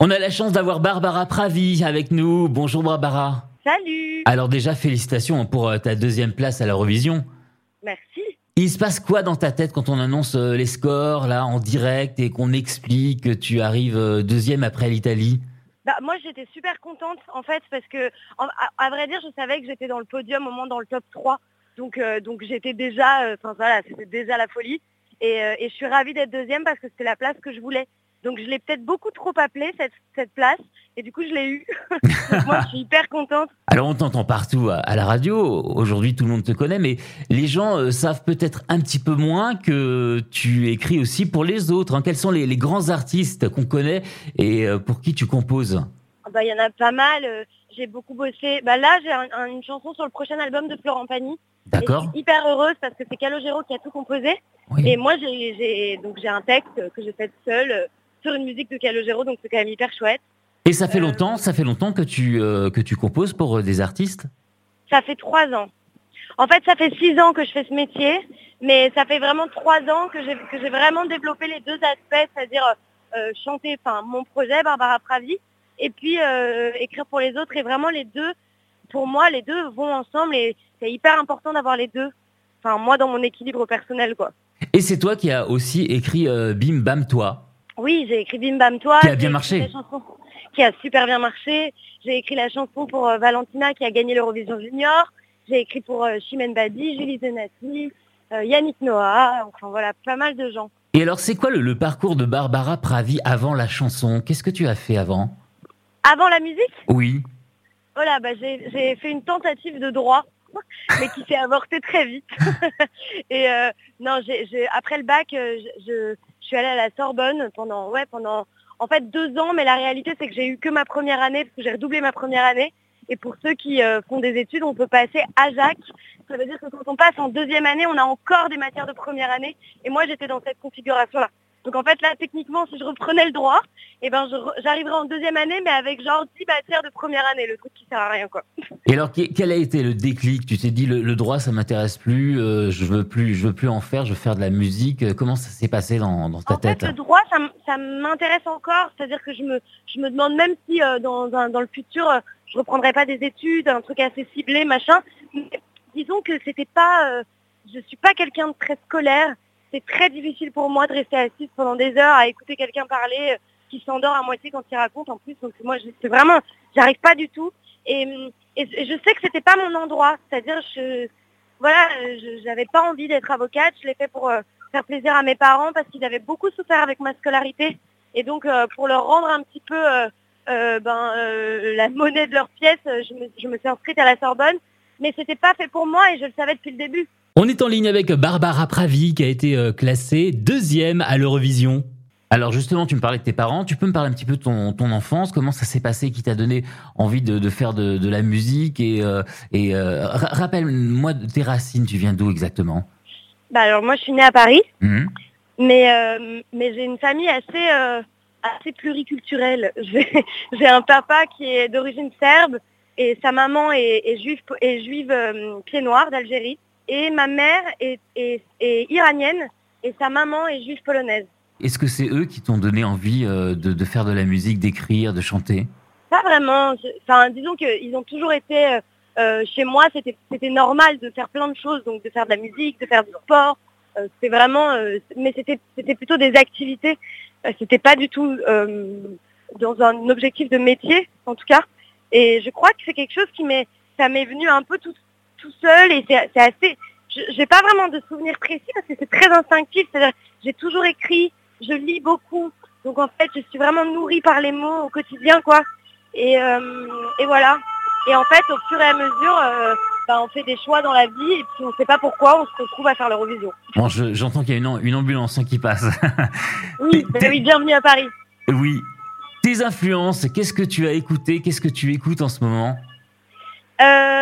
On a la chance d'avoir Barbara Pravi avec nous. Bonjour Barbara. Salut. Alors déjà, félicitations pour euh, ta deuxième place à l'Eurovision. Merci. Il se passe quoi dans ta tête quand on annonce euh, les scores là en direct et qu'on explique que tu arrives euh, deuxième après l'Italie? Bah, moi j'étais super contente en fait parce que à, vrai dire je savais que j'étais dans le podium au moins dans le top 3 donc donc j'étais déjà enfin voilà c'était déjà la folie et, et je suis ravie d'être deuxième parce que c'était la place que je voulais donc je l'ai peut-être beaucoup trop appelé cette, cette place et du coup je l'ai eu. moi je suis hyper contente. Alors on t'entend partout à, la radio, aujourd'hui tout le monde te connaît, mais les gens euh, savent peut-être un petit peu moins que tu écris aussi pour les autres. Hein. Quels sont les, les, grands artistes qu'on connaît et euh, pour qui tu composes? Ah bah, Il y en a pas mal, euh, j'ai beaucoup bossé. Bah, là j'ai une chanson sur le prochain album de Florent Pagny. D'accord. Je suis hyper heureuse parce que c'est Calogero qui a tout composé. Et moi j'ai donc j'ai un texte que j'ai fait seul sur une musique de Calogero, donc c'est quand même hyper chouette. Et ça fait euh, longtemps, ça fait longtemps que tu euh, que tu composes pour euh, des artistes? Ça fait trois ans. En fait, ça fait six ans que je fais ce métier, mais ça fait vraiment trois ans que j'ai que j'ai vraiment développé les deux aspects, c'est-à-dire chanter, enfin mon projet Barbara Pravi, et puis écrire pour les autres. Et vraiment les deux, pour moi, les deux vont ensemble et c'est hyper important d'avoir les deux. Enfin moi dans mon équilibre personnel quoi. Et c'est toi qui as aussi écrit Bim Bam Toi. Oui, j'ai écrit Bim Bam Toi. Qui a bien marché. Qui a super bien marché. J'ai écrit la chanson pour euh, Valentina qui a gagné l'Eurovision Junior. J'ai écrit pour euh, Chimène Badi, Julie Zenati, euh, Yannick Noah. Enfin voilà, pas mal de gens. Et alors, c'est quoi le, parcours de Barbara Pravi avant la chanson? Qu'est-ce que tu as fait avant? Avant la musique? Oui. Voilà, bah, j'ai fait une tentative de droit mais qui s'est avortée très vite. et non, après le bac, je, je suis allée à la Sorbonne pendant, ouais, pendant en fait deux ans, mais la réalité c'est que j'ai eu que ma première année parce que j'ai redoublé ma première année. Et pour ceux qui euh, font des études, on peut passer à Jacques. Ça veut dire que quand on passe en deuxième année, on a encore des matières de première année. Et moi, j'étais dans cette configuration-là. Donc en fait là, techniquement, si je reprenais le droit, eh ben j'arriverais en deuxième année, mais avec genre 10 matières de première année, le truc qui sert à rien quoi. Et alors quel a été le déclic? Tu t'es dit le, droit ça m'intéresse plus, euh, je veux plus, je veux plus en faire, je veux faire de la musique. Euh, comment ça s'est passé dans, ta tête fait, Le droit ça, m'intéresse encore, c'est-à-dire que je me, je me demande même si euh, dans, dans le futur je reprendrai pas des études, un truc assez ciblé, machin. disons que c'était pas, je suis pas quelqu'un de très scolaire c'est très difficile pour moi de rester assise pendant des heures à écouter quelqu'un parler euh, qui s'endort à moitié quand il raconte en plus. Donc moi, c'est vraiment, j'arrive pas du tout. Et, je sais que c'était pas mon endroit. C'est-à-dire, je, voilà, je n'avais pas envie d'être avocate. Je l'ai fait pour euh, faire plaisir à mes parents parce qu'ils avaient beaucoup souffert avec ma scolarité. Et donc, euh, pour leur rendre un petit peu ben, la monnaie de leurs pièces, je me, je me suis inscrite à la Sorbonne. Mais c'était pas fait pour moi et je le savais depuis le début. On est en ligne avec Barbara Pravi qui a été euh, classée deuxième à l'Eurovision. Alors justement, tu me parlais de tes parents. Tu peux me parler un petit peu de ton, ton enfance? Comment ça s'est passé Qui t'a donné envie de, faire de, la musique? Et, euh, et euh, rappelle-moi tes racines. Tu viens d'où exactement? Bah alors moi, je suis née à Paris, mmh. mais mais j'ai une famille assez assez pluriculturelle. J'ai un papa qui est d'origine serbe et sa maman est, juive est juive pied noir d'Algérie et ma mère est, iranienne et sa maman est juive polonaise. Est-ce que c'est eux qui t'ont donné envie euh, de, faire de la musique, d'écrire, de chanter? Pas vraiment. Enfin, disons qu'ils ont toujours été euh, euh, chez moi. C'était normal de faire plein de choses, donc de faire de la musique, de faire du sport. c'était vraiment, mais c'était c'était plutôt des activités. c'était pas du tout dans un objectif de métier, en tout cas. Et je crois que c'est quelque chose qui m'est, ça m'est venu un peu tout, tout seul et c'est assez. J'ai pas vraiment de souvenirs précis parce que c'est très instinctif. C'est-à-dire, j'ai toujours écrit, je lis beaucoup, donc en fait, je suis vraiment nourrie par les mots au quotidien, quoi. Et, euh, et voilà. Et en fait, au fur et à mesure, euh, bah, on fait des choix dans la vie et puis on ne sait pas pourquoi on se retrouve à faire l'Eurovision. Bon, j'entends qu'il y a une, une, ambulance qui passe. oui, oui, bienvenue à Paris. Oui. Tes influences, qu'est-ce que tu as écouté Qu'est-ce que tu écoutes en ce moment? Euh,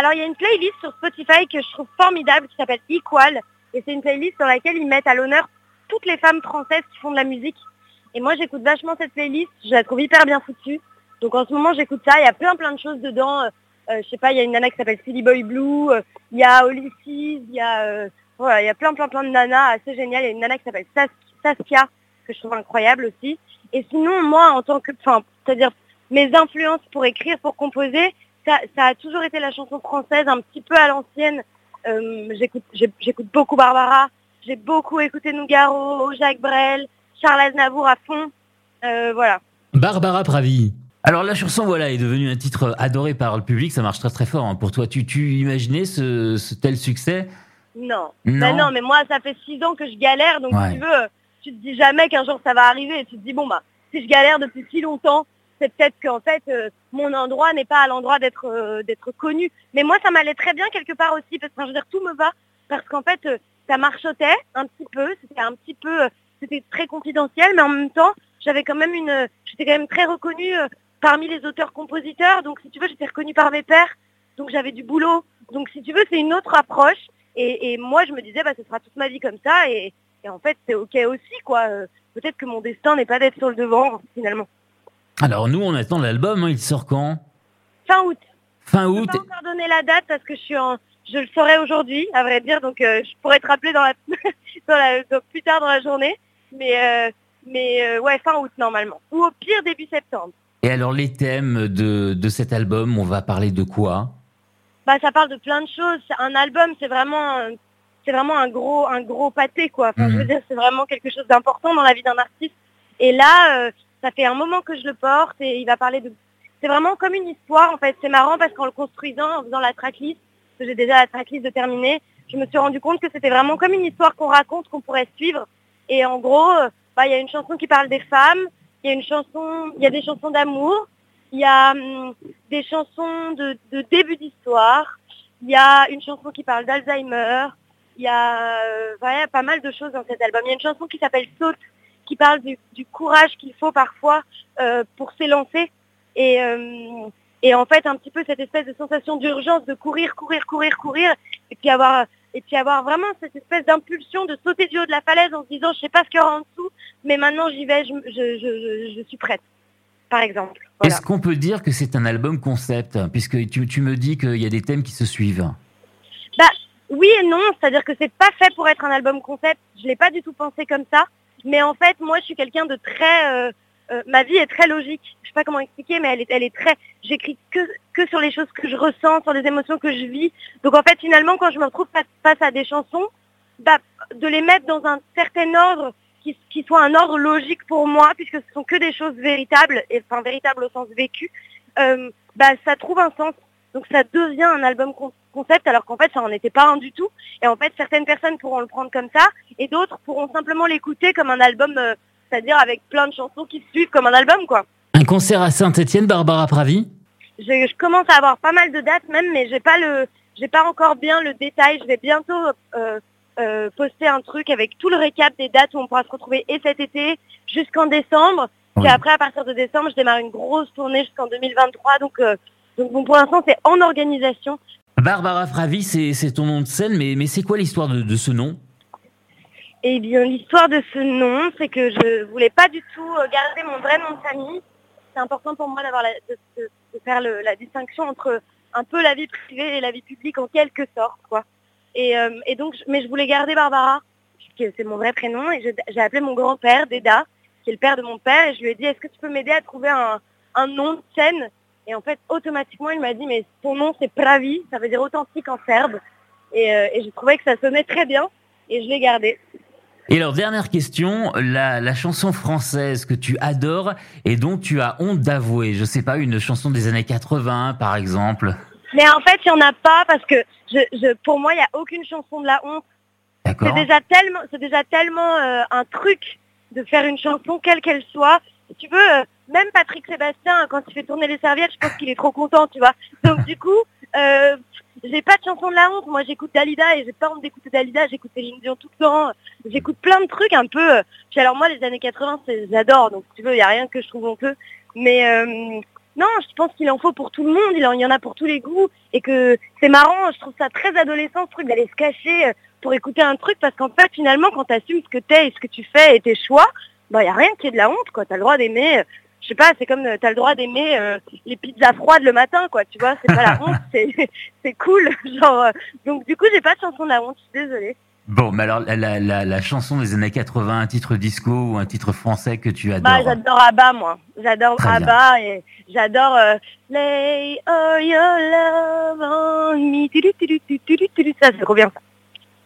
alors il y a une playlist sur Spotify que je trouve formidable qui s'appelle Equal et c'est une playlist dans laquelle ils mettent à l'honneur toutes les femmes françaises qui font de la musique. Et moi j'écoute vachement cette playlist, je la trouve hyper bien foutue. Donc en ce moment j'écoute ça, il y a plein plein de choses dedans. Euh, euh je sais pas, il y a une nana qui s'appelle Silly Boy Blue, euh, il y a Olysses, il y a euh, voilà, il y a plein plein plein de nanas assez géniales. Il y a une nana qui s'appelle Saskia que je trouve incroyable aussi. Et sinon, moi, en tant que, enfin, c'est-à-dire mes influences pour écrire, pour composer, ça, ça, a toujours été la chanson française, un petit peu à l'ancienne. Euh, j'écoute beaucoup Barbara, j'ai beaucoup écouté Nougaro, Jacques Brel, Charles Aznavour à fond. Euh, voilà. Barbara Pravi. Alors la chanson voilà est devenue un titre adoré par le public, ça marche très très fort hein. pour toi. Tu, tu imaginais ce, ce tel succès? Non. Non. Ben non, mais moi ça fait six ans que je galère, donc tu veux, tu te dis jamais qu'un jour ça va arriver. Et tu te dis bon bah si je galère depuis si longtemps, c'est peut-être qu'en fait euh, mon endroit n'est pas à l'endroit d'être euh, d'être connu. Mais moi ça m'allait très bien quelque part aussi parce que je veux dire tout me va parce qu'en fait euh, ça marchotait un petit peu, c'était un petit peu, c'était très confidentiel, mais en même temps j'avais quand même une, j'étais quand même très reconnue parmi les auteurs-compositeurs. Donc si tu veux j'étais reconnue par mes pères, donc j'avais du boulot. Donc si tu veux c'est une autre approche. Et, moi je me disais bah ce sera toute ma vie comme ça et, en fait c'est ok aussi quoi. Peut-être que mon destin n'est pas d'être sur le devant finalement. Alors nous, on attend l'album, hein, il sort quand? Fin août. Fin août. Je peux pas encore donner la date parce que je suis en, je le saurai aujourd'hui, à vrai dire, donc euh, je pourrais te rappeler dans la, dans plus tard dans la journée, mais euh, mais euh, ouais fin août normalement, ou au pire début septembre. Et alors les thèmes de, de cet album, on va parler de quoi? Bah ça parle de plein de choses. Un album, c'est vraiment c'est vraiment un gros un gros pâté quoi. Enfin, je veux mhm. dire, c'est vraiment quelque chose d'important dans la vie d'un artiste. Et là, ça fait un moment que je le porte et il va parler de... C'est vraiment comme une histoire en fait. C'est marrant parce qu'en le construisant, en faisant la tracklist, que j'ai déjà la tracklist de terminer, je me suis rendu compte que c'était vraiment comme une histoire qu'on raconte, qu'on pourrait suivre. Et en gros, euh, bah, il y a une chanson qui parle des femmes, il y a une chanson, il y a des chansons d'amour, il y a hum, des chansons de, début d'histoire, il y a une chanson qui parle d'Alzheimer, il y a euh, pas mal de choses dans cet album. Il y a une chanson qui s'appelle Saute, qui parle du, courage qu'il faut parfois euh, pour s'élancer. Et, euh, et en fait, un petit peu cette espèce de sensation d'urgence de courir, courir, courir, courir, et puis avoir, et puis avoir vraiment cette espèce d'impulsion de sauter du haut de la falaise en se disant, je sais pas ce qu'il y aura en dessous, mais maintenant j'y vais, je, je, je, suis prête, par exemple. Est-ce qu'on peut dire que c'est un album concept, puisque tu, tu me dis qu'il y a des thèmes qui se suivent Bah oui et non, c'est-à-dire que c'est pas fait pour être un album concept. Je l'ai pas du tout pensé comme ça. Mais en fait, moi, je suis quelqu'un de très... Euh, euh, ma vie est très logique. Je sais pas comment expliquer, mais elle est, elle est très... J'écris que, que sur les choses que je ressens, sur les émotions que je vis. Donc en fait, finalement, quand je me retrouve face, à des chansons, bah, de les mettre dans un certain ordre qui, qui, soit un ordre logique pour moi, puisque ce sont que des choses véritables, et enfin véritables au sens vécu, euh, bah, ça trouve un sens. Donc ça devient un album concept alors qu'en fait ça n'en était pas un du tout. Et en fait certaines personnes pourront le prendre comme ça et d'autres pourront simplement l'écouter comme un album, euh, c'est-à-dire avec plein de chansons qui suivent comme un album quoi. Un concert à Saint-Etienne, Barbara Pravi? Je, commence à avoir pas mal de dates même, mais j'ai pas le, j'ai pas encore bien le détail. Je vais bientôt euh, euh, poster un truc avec tout le récap des dates où on pourra se retrouver et cet été jusqu'en décembre. Et après à partir de décembre, je démarre une grosse tournée jusqu'en 2023. Donc donc bon, pour l'instant, c'est en organisation. Barbara Fravi, c'est ton nom de scène, mais, mais c'est quoi l'histoire de, ce nom? Eh bien, l'histoire de ce nom, c'est que je voulais pas du tout euh, garder mon vrai nom de famille. C'est important pour moi d'avoir de, faire la distinction entre un peu la vie privée et la vie publique en quelque sorte, quoi. Et, euh, donc, mais je voulais garder Barbara, puisque c'est mon vrai prénom, et j'ai appelé mon grand-père, Deda, qui est le père de mon père, et je lui ai dit, est-ce que tu peux m'aider à trouver un, un nom de scène? Et en fait, automatiquement, il m'a dit, mais ton nom, c'est Pravi, ça veut dire authentique en serbe. Et, euh, et j'ai trouvé que ça sonnait très bien, et je l'ai gardé. Et alors, dernière question, la, la, chanson française que tu adores et dont tu as honte d'avouer, je sais pas, une chanson des années 80, par exemple Mais en fait, il n'y en a pas, parce que je, je, pour moi, il n'y a aucune chanson de la honte. C'est déjà tellement, c'est déjà tellement euh, un truc de faire une chanson, quelle qu'elle soit. tu veux, euh, même Patrick Sébastien, quand il fait tourner les serviettes, je pense qu'il est trop content, tu vois. Donc du coup, euh, j'ai pas de chanson de la honte. Moi, j'écoute Dalida et j'ai pas honte d'écouter Dalida. J'écoute Céline Dion tout le temps. J'écoute plein de trucs un peu. Puis alors moi, les années 80, j'adore. Donc tu veux, il y a rien que je trouve honteux. Mais euh, non, je pense qu'il en faut pour tout le monde. Il y en a pour tous les goûts et que c'est marrant. Je trouve ça très adolescent ce truc d'aller se cacher euh, pour écouter un truc parce qu'en fait, finalement, quand tu assumes ce que t'es et ce que tu fais et tes choix, bah, n'y a rien qui est de la honte, quoi. Tu as le droit d'aimer sais pas, c'est comme euh, tu as le droit d'aimer euh, les pizzas froides le matin, quoi, tu vois, c'est pas la honte, c'est, c'est cool, genre, euh, donc du coup, j'ai pas de chanson de la honte, je suis désolée. Bon, mais alors la, la, la, la chanson des années 80, un titre disco ou un titre français que tu adores Bah, j'adore Abba, moi. J'adore Très bien. Abba et j'adore euh, Lay all your love on me. Ça, c'est trop bien. ça.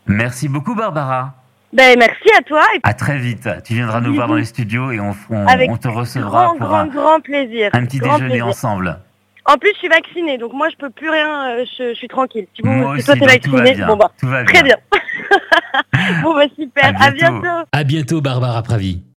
Merci beaucoup Barbara. Ben, merci à toi et À très vite. Tu viendras nous voir dans les studios et on, on, Avec on te recevra grand, pour grand, un, grand plaisir. un petit Grand déjeuner plaisir. ensemble. En plus, je suis vaccinée, donc moi, je peux plus rien. euh, je, je suis tranquille. Si, vous, Moi si aussi, toi, t'es donc tout va vacciné, bien. bon bah, Tout va très bien. bon bah super. À bientôt. À bientôt Barbara Pravi.